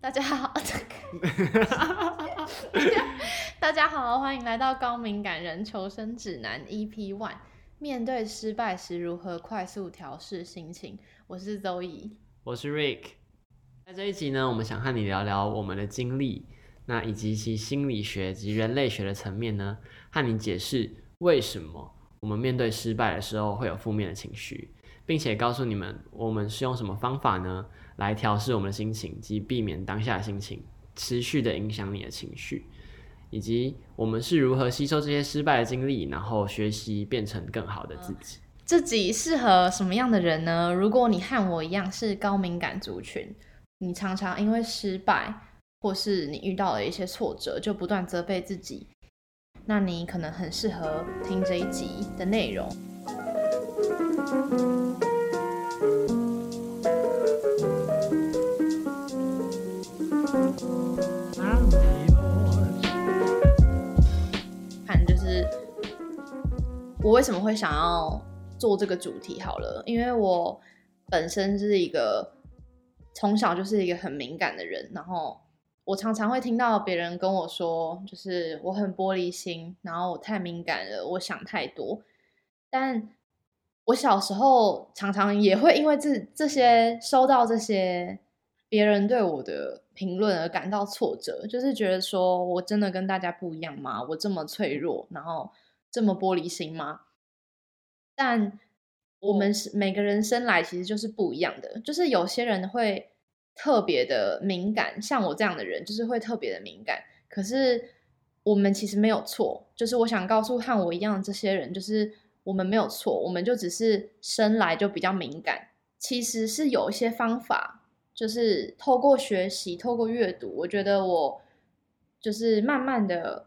大家好，大家好，欢迎来到高敏感人求生指南 EP One。面对失败时如何快速调试心情？我是 Zoe，我是 Rick。在这一集呢，我们想和你聊聊我们的经历，那以及其心理学及人类学的层面呢，和你解释为什么我们面对失败的时候会有负面的情绪，并且告诉你们我们是用什么方法呢？来调试我们的心情，及避免当下的心情持续的影响你的情绪，以及我们是如何吸收这些失败的经历，然后学习变成更好的自己。自己适合什么样的人呢？如果你和我一样是高敏感族群，你常常因为失败或是你遇到了一些挫折，就不断责备自己，那你可能很适合听这一集的内容。我为什么会想要做这个主题？好了，因为我本身是一个从小就是一个很敏感的人，然后我常常会听到别人跟我说，就是我很玻璃心，然后我太敏感了，我想太多。但我小时候常常也会因为这这些收到这些别人对我的评论而感到挫折，就是觉得说我真的跟大家不一样吗？我这么脆弱，然后。这么玻璃心吗？但我们是每个人生来其实就是不一样的，就是有些人会特别的敏感，像我这样的人就是会特别的敏感。可是我们其实没有错，就是我想告诉和我一样的这些人，就是我们没有错，我们就只是生来就比较敏感。其实是有一些方法，就是透过学习，透过阅读，我觉得我就是慢慢的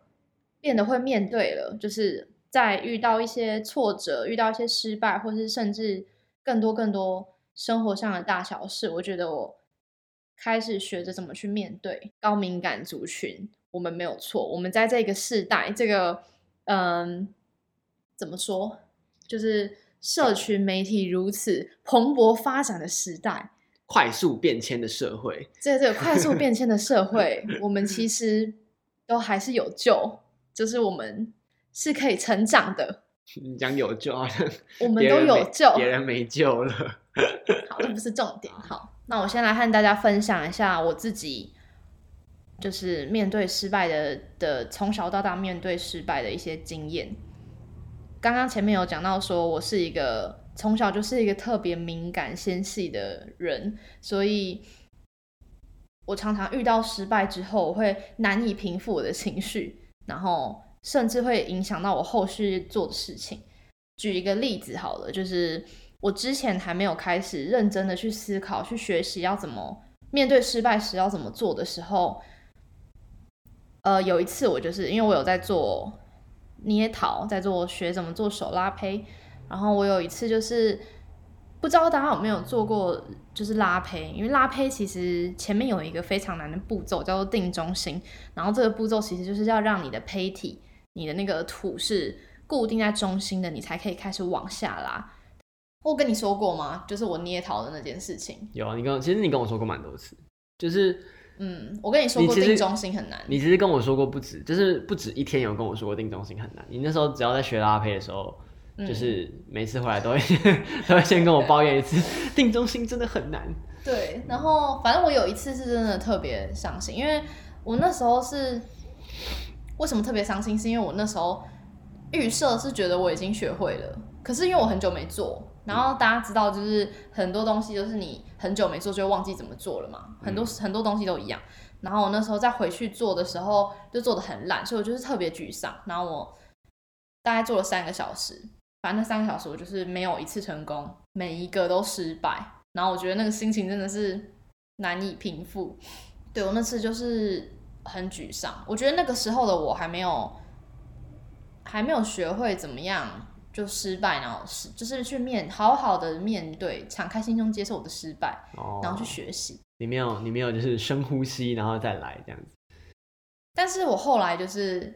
变得会面对了，就是。在遇到一些挫折、遇到一些失败，或是甚至更多更多生活上的大小事，我觉得我开始学着怎么去面对高敏感族群。我们没有错，我们在这个世代，这个嗯，怎么说，就是社群媒体如此蓬勃发展的时代，快速变迁的社会，在这个快速变迁的社会，我们其实都还是有救，就是我们。是可以成长的。你讲有救啊？我们都有救，别人没救了。好，这不是重点。好，那我先来和大家分享一下我自己，就是面对失败的的，从小到大面对失败的一些经验。刚刚前面有讲到，说我是一个从小就是一个特别敏感纤细的人，所以我常常遇到失败之后，我会难以平复我的情绪，然后。甚至会影响到我后续做的事情。举一个例子好了，就是我之前还没有开始认真的去思考、去学习要怎么面对失败时要怎么做的时候，呃，有一次我就是因为我有在做捏陶，在做学怎么做手拉胚，然后我有一次就是。不知道大家有没有做过，就是拉胚，因为拉胚其实前面有一个非常难的步骤，叫做定中心。然后这个步骤其实就是要让你的胚体，你的那个土是固定在中心的，你才可以开始往下拉。我跟你说过吗？就是我捏陶的那件事情。有啊，你跟其实你跟我说过蛮多次，就是嗯，我跟你说过定中心很难。你其实跟我说过不止，就是不止一天有跟我说过定中心很难。你那时候只要在学拉胚的时候。就是每次回来都会 都会先跟我抱怨一次，定中心真的很难。对，然后反正我有一次是真的特别伤心，因为我那时候是为什么特别伤心？是因为我那时候预设是觉得我已经学会了，可是因为我很久没做，然后大家知道，就是很多东西都是你很久没做就会忘记怎么做了嘛，很多很多东西都一样。然后我那时候再回去做的时候，就做的很烂，所以我就是特别沮丧。然后我大概做了三个小时。反正那三个小时我就是没有一次成功，每一个都失败，然后我觉得那个心情真的是难以平复。对我那次就是很沮丧，我觉得那个时候的我还没有还没有学会怎么样就失败，然后是就是去面好好的面对，敞开心胸接受我的失败，然后去学习。你没有你没有就是深呼吸然后再来这样子。但是我后来就是。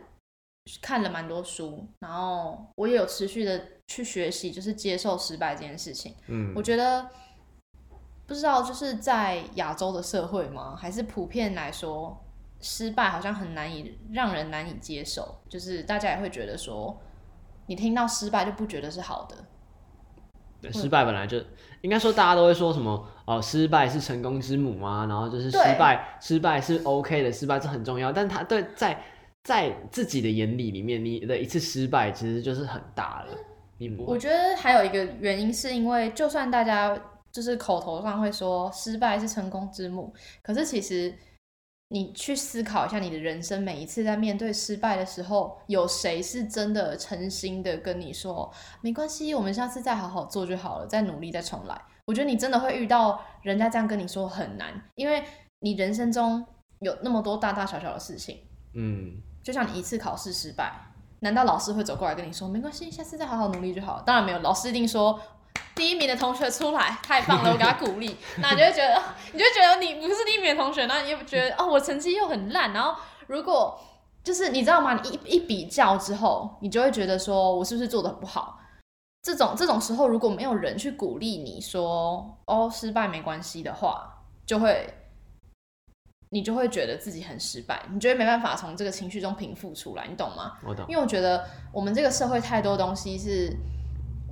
看了蛮多书，然后我也有持续的去学习，就是接受失败这件事情。嗯，我觉得不知道就是在亚洲的社会吗？还是普遍来说，失败好像很难以让人难以接受，就是大家也会觉得说，你听到失败就不觉得是好的。对，失败本来就应该说大家都会说什么哦，失败是成功之母啊，然后就是失败，失败是 OK 的，失败是很重要，但他对在在自己的眼里里面，你的一次失败其实就是很大了，你不我觉得还有一个原因是因为，就算大家就是口头上会说失败是成功之母，可是其实你去思考一下，你的人生每一次在面对失败的时候，有谁是真的诚心的跟你说没关系，我们下次再好好做就好了，再努力再重来？我觉得你真的会遇到人家这样跟你说很难，因为你人生中有那么多大大小小的事情，嗯，就像你一次考试失败，难道老师会走过来跟你说没关系，下次再好好努力就好？当然没有，老师一定说第一名的同学出来，太棒了，我给他鼓励。那你就会觉得，你就觉得你不是第一名的同学，然后你又觉得哦，我成绩又很烂。然后如果就是你知道吗？你一一比较之后，你就会觉得说我是不是做的不好？这种这种时候，如果没有人去鼓励你说哦失败没关系的话，就会你就会觉得自己很失败，你觉得没办法从这个情绪中平复出来，你懂吗？我懂，因为我觉得我们这个社会太多东西是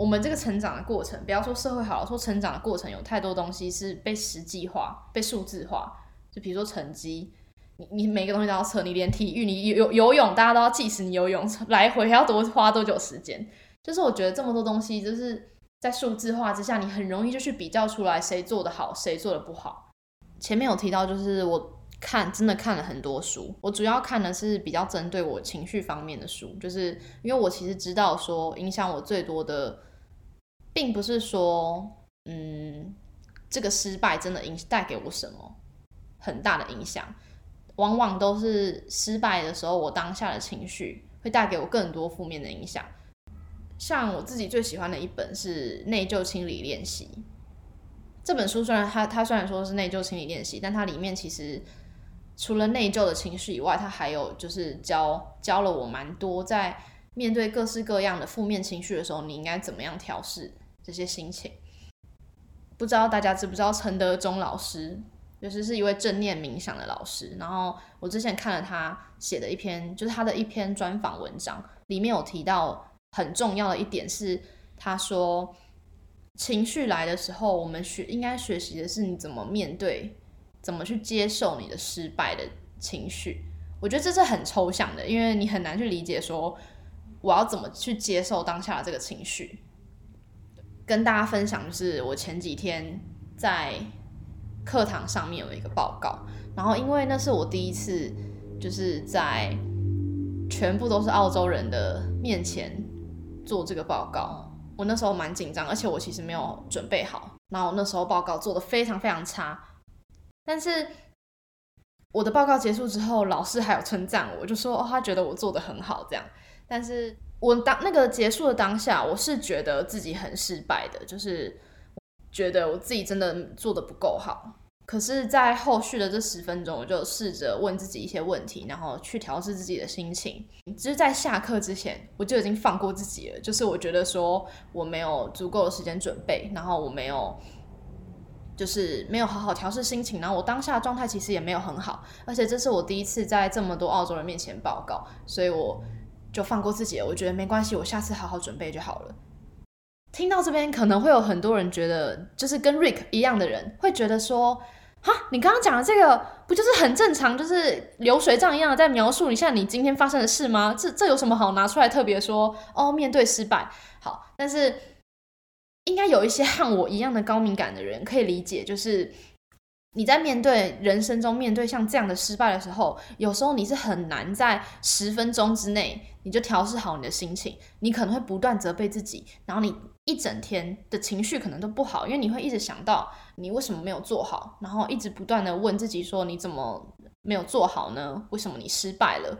我们这个成长的过程，不要说社会好了，说成长的过程有太多东西是被实际化、被数字化。就比如说成绩，你你每个东西都要测，你连体育，你游游泳，大家都要计时你游泳来回要多花多久时间。就是我觉得这么多东西，就是在数字化之下，你很容易就去比较出来谁做的好，谁做的不好。前面有提到，就是我看真的看了很多书，我主要看的是比较针对我情绪方面的书，就是因为我其实知道说影响我最多的，并不是说嗯这个失败真的影带给我什么很大的影响，往往都是失败的时候，我当下的情绪会带给我更多负面的影响。像我自己最喜欢的一本是《内疚清理练习》这本书，虽然它它虽然说是内疚清理练习，但它里面其实除了内疚的情绪以外，它还有就是教教了我蛮多，在面对各式各样的负面情绪的时候，你应该怎么样调试这些心情。不知道大家知不知道陈德忠老师，就是是一位正念冥想的老师。然后我之前看了他写的一篇，就是他的一篇专访文章，里面有提到很重要的一点是，他说情绪来的时候，我们学应该学习的是你怎么面对，怎么去接受你的失败的情绪。我觉得这是很抽象的，因为你很难去理解说我要怎么去接受当下的这个情绪。跟大家分享，就是我前几天在课堂上面有一个报告，然后因为那是我第一次就是在全部都是澳洲人的面前做这个报告，我那时候蛮紧张，而且我其实没有准备好，然后那时候报告做的非常非常差，但是我的报告结束之后，老师还有称赞我，就说哦，他觉得我做的很好这样，但是。我当那个结束的当下，我是觉得自己很失败的，就是觉得我自己真的做的不够好。可是，在后续的这十分钟，我就试着问自己一些问题，然后去调试自己的心情。就是在下课之前，我就已经放过自己了。就是我觉得说我没有足够的时间准备，然后我没有就是没有好好调试心情，然后我当下的状态其实也没有很好。而且这是我第一次在这么多澳洲人面前报告，所以我。就放过自己了，我觉得没关系，我下次好好准备就好了。听到这边，可能会有很多人觉得，就是跟 Rick 一样的人，会觉得说，哈，你刚刚讲的这个不就是很正常，就是流水账一样的在描述一下你今天发生的事吗？这这有什么好拿出来特别说？哦，面对失败，好，但是应该有一些和我一样的高敏感的人可以理解，就是你在面对人生中面对像这样的失败的时候，有时候你是很难在十分钟之内。你就调试好你的心情，你可能会不断责备自己，然后你一整天的情绪可能都不好，因为你会一直想到你为什么没有做好，然后一直不断的问自己说你怎么没有做好呢？为什么你失败了？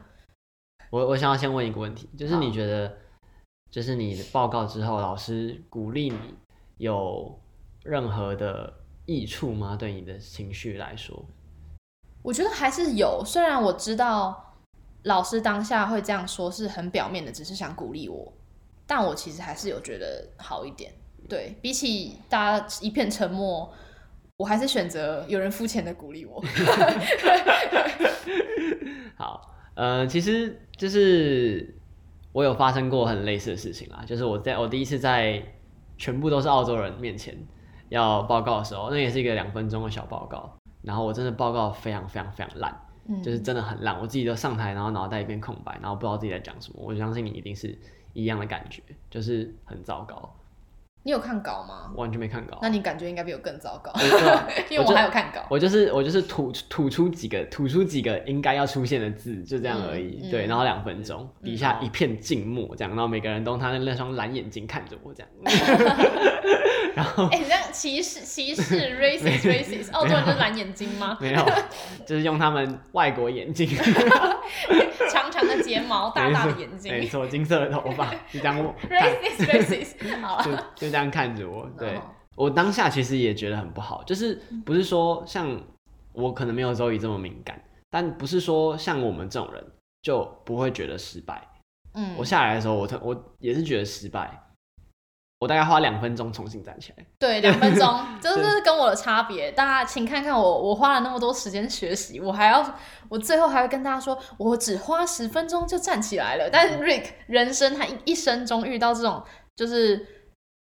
我我想要先问一个问题，就是你觉得，就是你的报告之后，老师鼓励你有任何的益处吗？对你的情绪来说，我觉得还是有，虽然我知道。老师当下会这样说，是很表面的，只是想鼓励我，但我其实还是有觉得好一点。对比起大家一片沉默，我还是选择有人肤浅的鼓励我。好，呃，其实就是我有发生过很类似的事情啦，就是我在我第一次在全部都是澳洲人面前要报告的时候，那也是一个两分钟的小报告，然后我真的报告非常非常非常烂，嗯。就是真的很烂，我自己都上台，然后脑袋一片空白，然后不知道自己在讲什么。我相信你一定是一样的感觉，就是很糟糕，你有看稿吗？完全没看稿。那你感觉应该比我更糟糕，因为我还有看稿。我就是我就是吐吐出几个吐出几个应该要出现的字，就这样而已。嗯嗯对，然后两分钟，嗯底下一片静默，这样，然后每个人都用他的那双蓝眼睛看着我，这样。然后哎、你这样歧视歧视 racist racist，澳洲人就是蓝眼睛吗？没有，就是用他们外国眼睛，长长的睫毛，大大的眼没错，金色的头发，就这样看，，racist racist。好就了，就这样看着我。对我当下其实也觉得很不好，就是不是说像我可能没有周瑜这么敏感，但不是说像我们这种人就不会觉得失败。嗯，我下来的时候，我特我也是觉得失败，我大概花两分钟重新站起来。对两分钟，这就是跟我的差别。大家请看看我，我花了那么多时间学习，我还要，我最后还会跟大家说，我只花十分钟就站起来了。但是 Rick 人生他一一生中遇到这种就是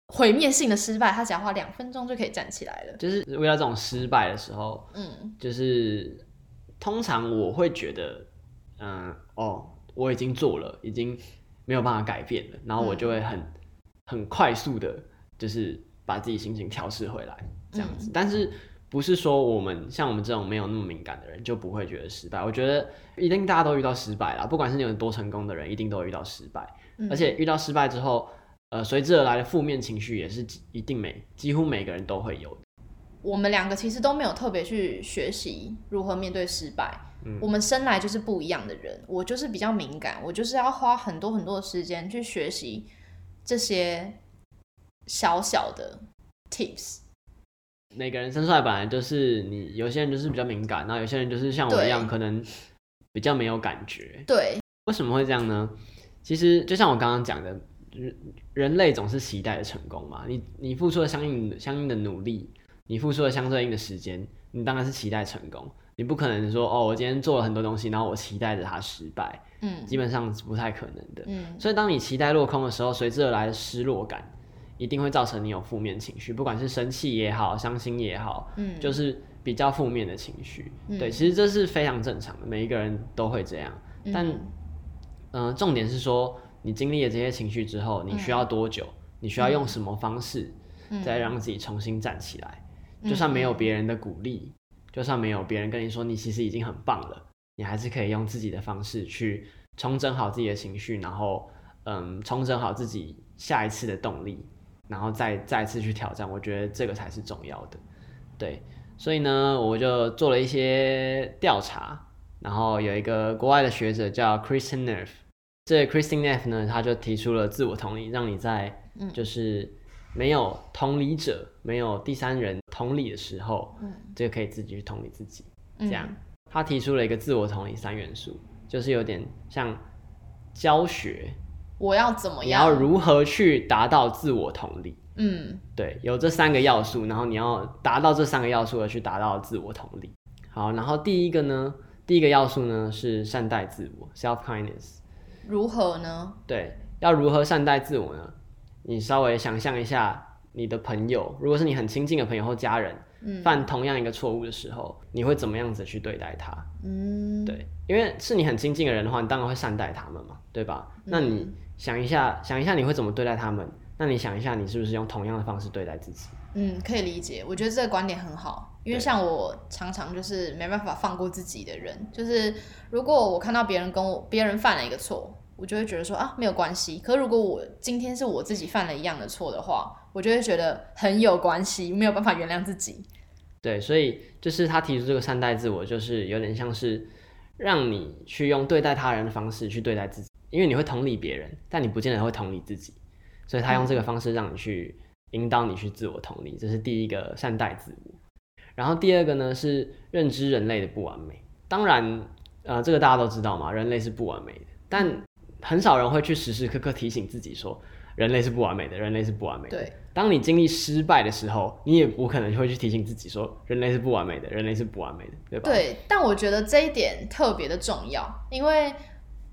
毁灭性的失败，他只要花两分钟就可以站起来了。就是遇到这种失败的时候，嗯就是通常我会觉得，嗯、哦，我已经做了，已经没有办法改变了，然后我就会很、很快速的，就是把自己心情调试回来，这样子。但是不是说我们像我们这种没有那么敏感的人就不会觉得失败？我觉得一定大家都遇到失败啦，不管是你有多成功的人，一定都会遇到失败。嗯而且遇到失败之后，呃，随之而来的负面情绪也是一定每几乎每个人都会有的。我们两个其实都没有特别去学习如何面对失败。嗯我们生来就是不一样的人，我就是比较敏感，我就是要花很多很多的时间去学习这些小小的 tips。每个人生出来本来就是你，有些人就是比较敏感，然后有些人就是像我一样，可能比较没有感觉。对，为什么会这样呢？其实就像我刚刚讲的，人人类总是期待的成功嘛。你你付出了相应相应的努力，你付出了相对应的时间，你当然是期待成功。你不可能说哦，我今天做了很多东西，然后我期待着它失败，嗯基本上是不太可能的。嗯所以当你期待落空的时候，随之而来的失落感，一定会造成你有负面情绪，不管是生气也好，伤心也好，嗯，就是比较负面的情绪。嗯对，其实这是非常正常的，每一个人都会这样。但嗯重点是说，你经历了这些情绪之后，你需要多久？你需要用什么方式，嗯再让自己重新站起来？嗯就算没有别人的鼓励，就算没有别人跟你说你其实已经很棒了，你还是可以用自己的方式去重整好自己的情绪，然后嗯，重整好自己下一次的动力，然后再再次去挑战。我觉得这个才是重要的。对，所以呢，我就做了一些调查，然后有一个国外的学者叫 Kristen Neff，这个 Kristen Neff 呢，他就提出了自我同理，让你在嗯就是没有同理者、没有第三人同理的时候，嗯这个可以自己去同理自己。嗯这样，他提出了一个自我同理三元素，就是有点像教学，我要怎么样？你要如何去达到自我同理。嗯对，有这三个要素，然后你要达到这三个要素而去达到自我同理。好，然后第一个呢，第一个要素呢是善待自我 （self kindness）。如何呢？对，要如何善待自我呢？你稍微想象一下，你的朋友，如果是你很亲近的朋友或家人，嗯犯同样一个错误的时候，你会怎么样子去对待他？嗯，对，因为是你很亲近的人的话，你当然会善待他们嘛，对吧？那你嗯想一下，想一下你会怎么对待他们？那你想一下，你是不是用同样的方式对待自己？嗯，可以理解。我觉得这个观点很好，因为像我常常就是没办法放过自己的人，就是如果我看到别人跟我别人犯了一个错，我就会觉得说啊没有关系。可是如果我今天是我自己犯了一样的错的话，我就会觉得很有关系，没有办法原谅自己。对，所以就是他提出这个善待自我，就是有点像是让你去用对待他人的方式去对待自己，因为你会同理别人，但你不见得会同理自己，所以他用这个方式让你去引导你去自我同理，这是第一个善待自我。然后第二个呢是认知人类的不完美，当然，呃，这个大家都知道嘛，人类是不完美的，但很少人会去时时刻刻提醒自己说，人类是不完美的，人类是不完美的。对，当你经历失败的时候，你也不可能会去提醒自己说人类是不完美的，人类是不完美的，对吧？对，但我觉得这一点特别的重要，因为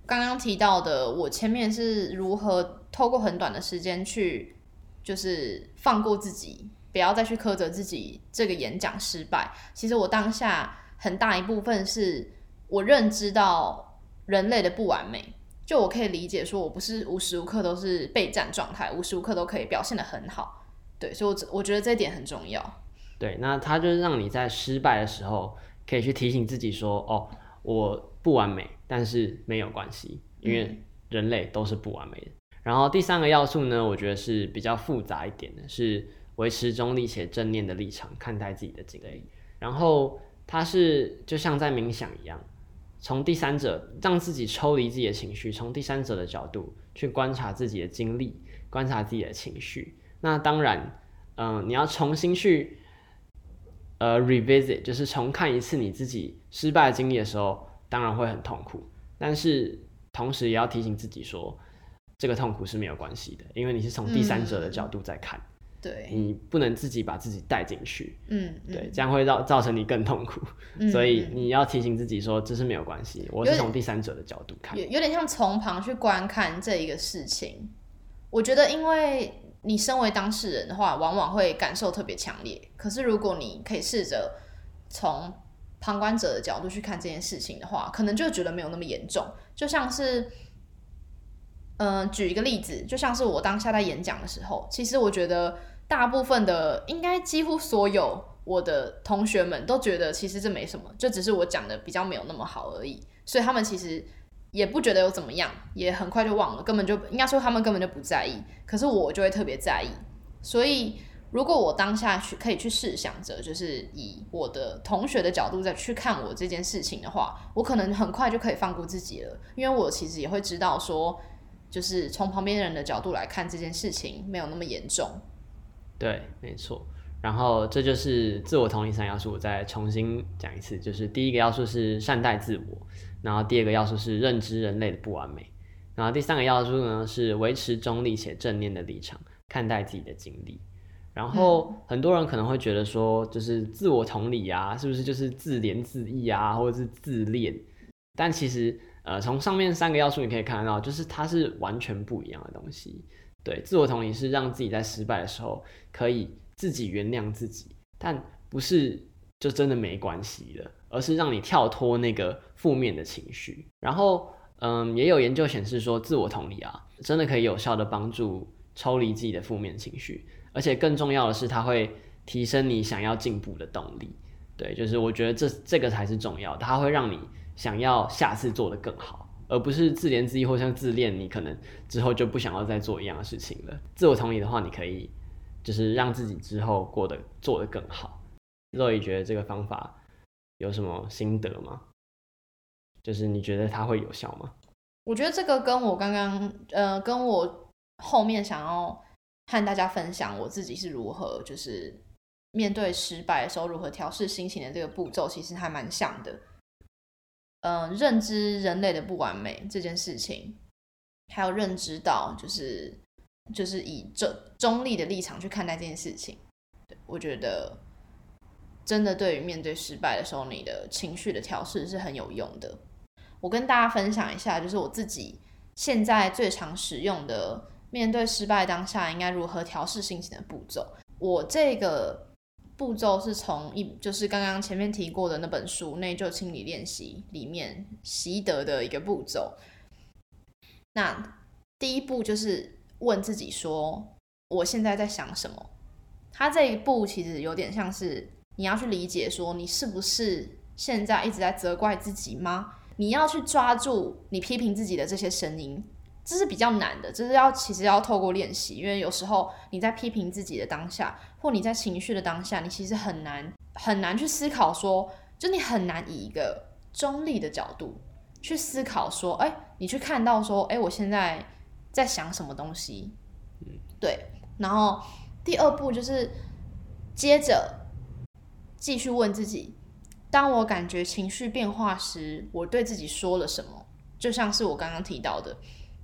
刚刚提到的，我前面是如何透过很短的时间去，就是放过自己，不要再去苛责自己这个演讲失败。其实我当下很大一部分是我认知到人类的不完美。就我可以理解，说我不是无时无刻都是备战状态，无时无刻都可以表现的很好，对，所以我我觉得这一点很重要。对，那它就是让你在失败的时候，可以去提醒自己说，哦，我不完美，但是没有关系，因为人类都是不完美的。然后第三个要素呢，我觉得是比较复杂一点的，是维持中立且正念的立场看待自己的经历。然后它是就像在冥想一样。从第三者让自己抽离自己的情绪，从第三者的角度去观察自己的经历，观察自己的情绪。那当然，嗯，你要重新去呃 revisit，就是重看一次你自己失败的经历的时候，当然会很痛苦。但是同时也要提醒自己说，这个痛苦是没有关系的，因为你是从第三者的角度在看。对，你不能自己把自己带进去，嗯，对，这样会造造成你更痛苦，所以你要提醒自己说，这是没有关系，我是从第三者的角度看，有有点像从旁去观看这一个事情。我觉得，因为你身为当事人的话，往往会感受特别强烈。可是，如果你可以试着从旁观者的角度去看这件事情的话，可能就觉得没有那么严重。就像是，嗯，举一个例子，就像是我当下在演讲的时候，其实我觉得。大部分的应该几乎所有我的同学们都觉得其实这没什么，就只是我讲的比较没有那么好而已，所以他们其实也不觉得有怎么样，也很快就忘了，根本就应该说他们根本就不在意。可是我就会特别在意，所以如果我当下去可以去试想着，就是以我的同学的角度再去看我这件事情的话，我可能很快就可以放过自己了，因为我其实也会知道说，就是从旁边人的角度来看这件事情没有那么严重。对，没错。然后这就是自我同理三要素，我再重新讲一次，就是第一个要素是善待自我，然后第二个要素是认知人类的不完美，然后第三个要素呢是维持中立且正念的立场看待自己的经历。然后很多人可能会觉得说，就是自我同理啊，是不是就是自怜自艾啊，或者是自恋？但其实，呃，从上面三个要素你可以看得到，就是它是完全不一样的东西。对，自我同理是让自己在失败的时候可以自己原谅自己，但不是就真的没关系了，而是让你跳脱那个负面的情绪。然后，嗯，也有研究显示说，自我同理啊，真的可以有效的帮助抽离自己的负面情绪，而且更重要的是，它会提升你想要进步的动力。对，就是我觉得这这个才是重要的，它会让你想要下次做得更好。而不是自怜自艾或像自恋，你可能之后就不想要再做一样的事情了。自我同理的话，你可以就是让自己之后过得做得更好。肉姨觉得这个方法有什么心得吗？就是你觉得它会有效吗？我觉得这个跟我刚刚呃，跟我后面想要和大家分享我自己是如何就是面对失败的时候如何调试心情的这个步骤，其实还蛮像的。嗯，认知人类的不完美这件事情，还有认知到就是就是以中中立的立场去看待这件事情，我觉得真的对于面对失败的时候，你的情绪的调试是很有用的。我跟大家分享一下，就是我自己现在最常使用的面对失败当下应该如何调试心情的步骤。我这个。步骤是从一就是刚刚前面提过的那本书《内疚清理练习》里面习得的一个步骤。那第一步就是问自己说：“我现在在想什么？”他这一步其实有点像是你要去理解说，你是不是现在一直在责怪自己吗？你要去抓住你批评自己的这些声音。这是比较难的，这是要其实要透过练习，因为有时候你在批评自己的当下，或你在情绪的当下，你其实很难很难去思考说，就你很难以一个中立的角度去思考说，哎，你去看到说，哎，我现在在想什么东西？对。然后第二步就是接着继续问自己，当我感觉情绪变化时，我对自己说了什么？就像是我刚刚提到的。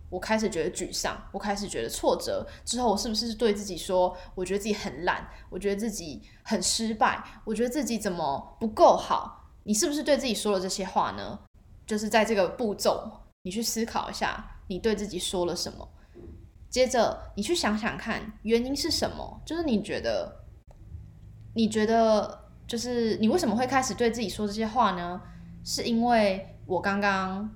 我开始觉得沮丧，我开始觉得挫折，之后我是不是对自己说，我觉得自己很烂，我觉得自己很失败，我觉得自己怎么不够好？你是不是对自己说了这些话呢？就是在这个步骤，你去思考一下，你对自己说了什么。接着，你去想想看，原因是什么？就是你觉得，你觉得，就是你为什么会开始对自己说这些话呢？是因为我刚刚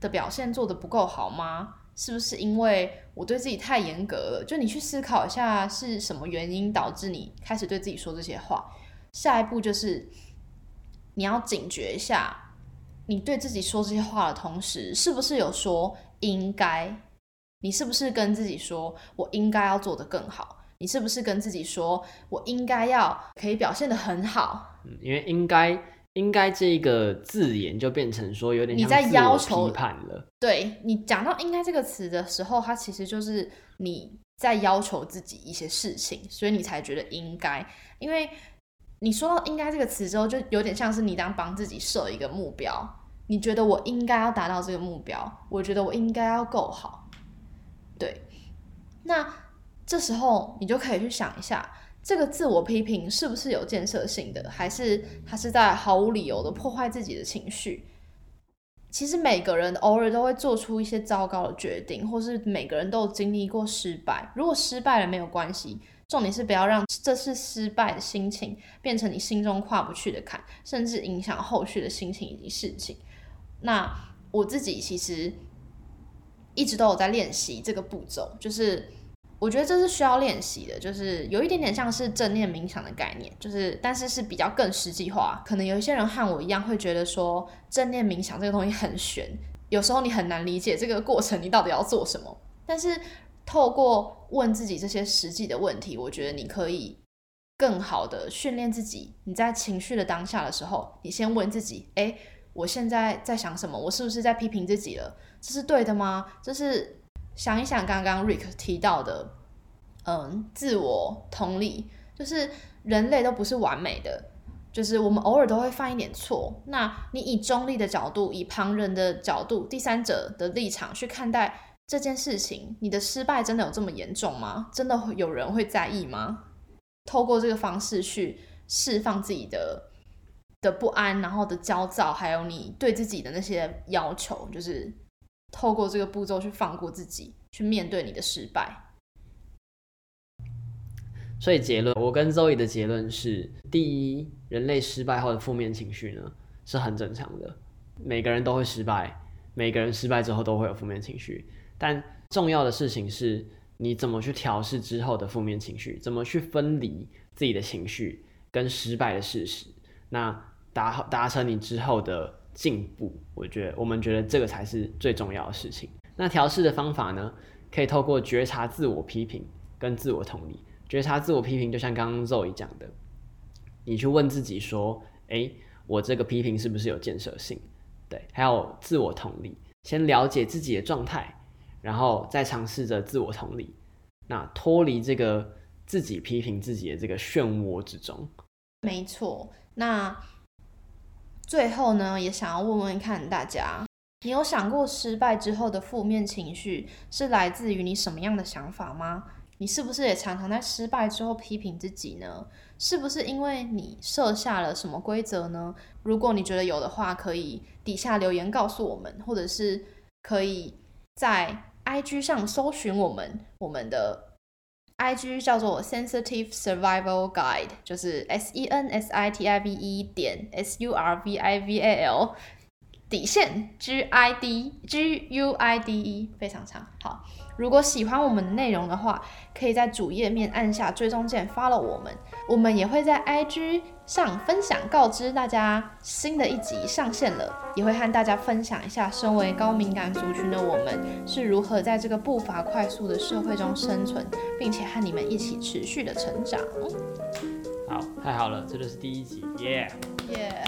的表现做的不够好吗？是不是因为我对自己太严格了？就你去思考一下，是什么原因导致你开始对自己说这些话？下一步就是你要警觉一下，你对自己说这些话的同时，是不是有说应该？你是不是跟自己说我应该要做得更好？你是不是跟自己说我应该要可以表现得很好？嗯，因为应该。应该这个字眼就变成说有点你在要求批判了。对你讲到“应该”这个词的时候，它其实就是你在要求自己一些事情，所以你才觉得应该。因为你说到“应该”这个词之后，就有点像是你当帮自己设一个目标，你觉得我应该要达到这个目标，我觉得我应该要够好。对，那这时候你就可以去想一下。这个自我批评是不是有建设性的，还是他是在毫无理由的破坏自己的情绪？其实每个人偶尔都会做出一些糟糕的决定，或是每个人都有经历过失败。如果失败了没有关系，重点是不要让这次失败的心情变成你心中跨不去的坎，甚至影响后续的心情以及事情。那我自己其实一直都有在练习这个步骤，就是。我觉得这是需要练习的，就是有一点点像是正念冥想的概念，就是但是是比较更实际化。可能有一些人和我一样会觉得说正念冥想这个东西很玄，有时候你很难理解这个过程你到底要做什么。但是透过问自己这些实际的问题，我觉得你可以更好的训练自己。你在情绪的当下的时候，你先问自己：哎，我现在在想什么？我是不是在批评自己了？这是对的吗？这是。想一想，刚刚 Rick 提到的，嗯，自我同理，就是人类都不是完美的，就是我们偶尔都会犯一点错。那你以中立的角度，以旁人的角度，第三者的立场去看待这件事情，你的失败真的有这么严重吗？真的有人会在意吗？透过这个方式去释放自己的的不安，然后的焦躁，还有你对自己的那些要求，就是。透过这个步骤去放过自己，去面对你的失败。所以结论，我跟周易的结论是：第一，人类失败后的负面情绪呢是很正常的，每个人都会失败，每个人失败之后都会有负面情绪。但重要的事情是你怎么去调试之后的负面情绪，怎么去分离自己的情绪跟失败的事实，那达达成你之后的。进步，我觉得我们觉得这个才是最重要的事情。那调试的方法呢，可以透过觉察自我批评跟自我同理。觉察自我批评，就像刚刚 Zoe 讲的，你去问自己说：“哎，我这个批评是不是有建设性？”对，还有自我同理，先了解自己的状态，然后再尝试着自我同理，那脱离这个自己批评自己的这个漩涡之中。没错，那。最后呢，也想要问问看大家，你有想过失败之后的负面情绪是来自于你什么样的想法吗？你是不是也常常在失败之后批评自己呢？是不是因为你设下了什么规则呢？如果你觉得有的话，可以底下留言告诉我们，或者是可以在 IG 上搜寻我们，我们的。I G 叫做 Sensitive Survival Guide，就是 S E N S I T I V E 点 S U R V I V A L 底线 G I D G U I D E，非常长。好。如果喜欢我们的内容的话，可以在主页面按下追踪键，follow 我们。我们也会在 IG 上分享，告知大家新的一集上线了，也会和大家分享一下，身为高敏感族群的我们是如何在这个步伐快速的社会中生存，并且和你们一起持续的成长。好，太好了，这就是第一集，耶耶。